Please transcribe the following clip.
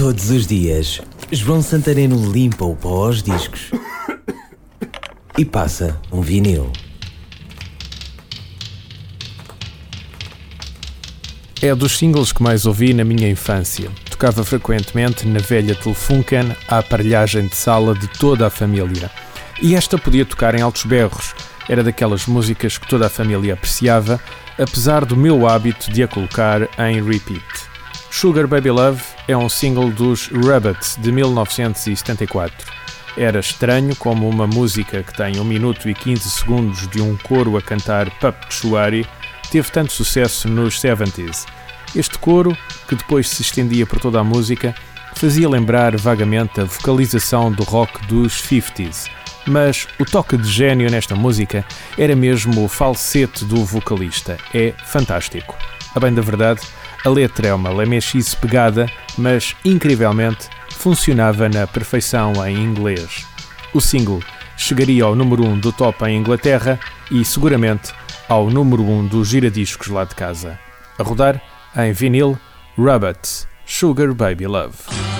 Todos os dias, João Santareno limpa o pó aos discos e passa um vinil. É dos singles que mais ouvi na minha infância. Tocava frequentemente na velha Telefunken a aparelhagem de sala de toda a família. E esta podia tocar em altos berros. Era daquelas músicas que toda a família apreciava, apesar do meu hábito de a colocar em repeat. Sugar Baby Love é um single dos Rabbits de 1974. Era estranho como uma música que tem 1 minuto e 15 segundos de um coro a cantar Pup Chuari teve tanto sucesso nos 70s. Este coro, que depois se estendia por toda a música, fazia lembrar vagamente a vocalização do rock dos 50s. Mas o toque de gênio nesta música era mesmo o falsete do vocalista. É fantástico. A bem da verdade, a letra é uma lamechice pegada, mas incrivelmente funcionava na perfeição em inglês. O single chegaria ao número 1 um do top em Inglaterra e seguramente ao número 1 um dos giradiscos lá de casa. A rodar em vinil, Rabbit, Sugar Baby Love.